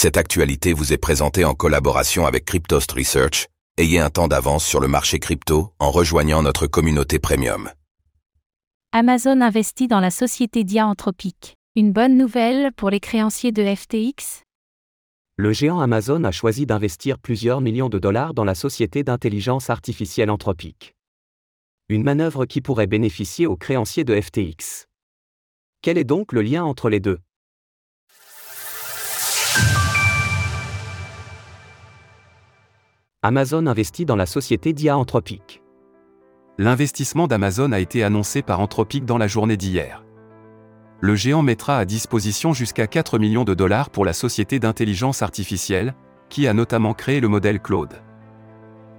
Cette actualité vous est présentée en collaboration avec Cryptost Research. Ayez un temps d'avance sur le marché crypto en rejoignant notre communauté premium. Amazon investit dans la société Dia Anthropic. Une bonne nouvelle pour les créanciers de FTX Le géant Amazon a choisi d'investir plusieurs millions de dollars dans la société d'intelligence artificielle Anthropic. Une manœuvre qui pourrait bénéficier aux créanciers de FTX. Quel est donc le lien entre les deux? Amazon investit dans la société Dia Anthropic. L'investissement d'Amazon a été annoncé par Anthropic dans la journée d'hier. Le géant mettra à disposition jusqu'à 4 millions de dollars pour la société d'intelligence artificielle, qui a notamment créé le modèle Claude.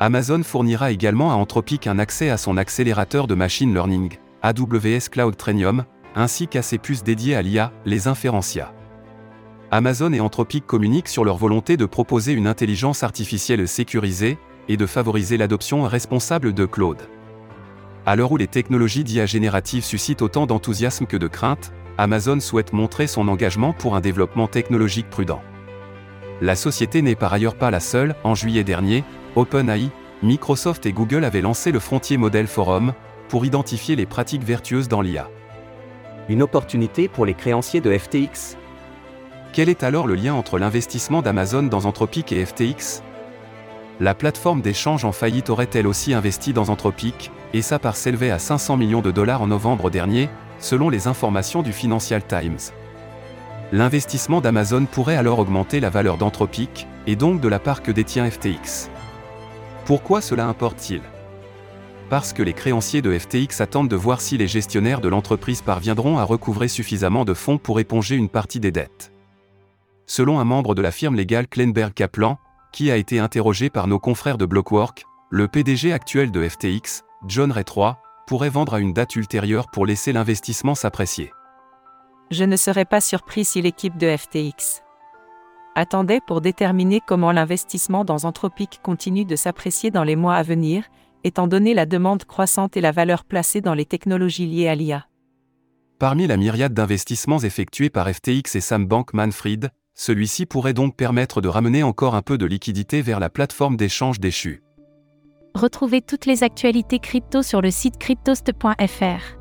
Amazon fournira également à Anthropic un accès à son accélérateur de machine learning, AWS Cloud Trenium, ainsi qu'à ses puces dédiées à l'IA, les Inferentia. Amazon et Anthropic communiquent sur leur volonté de proposer une intelligence artificielle sécurisée et de favoriser l'adoption responsable de Claude. À l'heure où les technologies d'IA génératives suscitent autant d'enthousiasme que de crainte, Amazon souhaite montrer son engagement pour un développement technologique prudent. La société n'est par ailleurs pas la seule, en juillet dernier, OpenAI, Microsoft et Google avaient lancé le Frontier Model Forum pour identifier les pratiques vertueuses dans l'IA. Une opportunité pour les créanciers de FTX quel est alors le lien entre l'investissement d'Amazon dans Anthropic et FTX La plateforme d'échange en faillite aurait elle aussi investi dans Anthropic, et sa part s'élevait à 500 millions de dollars en novembre dernier, selon les informations du Financial Times. L'investissement d'Amazon pourrait alors augmenter la valeur d'Anthropic, et donc de la part que détient FTX. Pourquoi cela importe-t-il? Parce que les créanciers de FTX attendent de voir si les gestionnaires de l'entreprise parviendront à recouvrer suffisamment de fonds pour éponger une partie des dettes selon un membre de la firme légale Klenberg Kaplan, qui a été interrogé par nos confrères de Blockwork, le PDG actuel de FTX, John Ray III, pourrait vendre à une date ultérieure pour laisser l'investissement s'apprécier. Je ne serais pas surpris si l'équipe de FTX attendait pour déterminer comment l'investissement dans Anthropic continue de s'apprécier dans les mois à venir, étant donné la demande croissante et la valeur placée dans les technologies liées à l'IA. Parmi la myriade d'investissements effectués par FTX et Sam Bank Manfred, celui-ci pourrait donc permettre de ramener encore un peu de liquidité vers la plateforme d'échange déchue. Retrouvez toutes les actualités crypto sur le site cryptost.fr.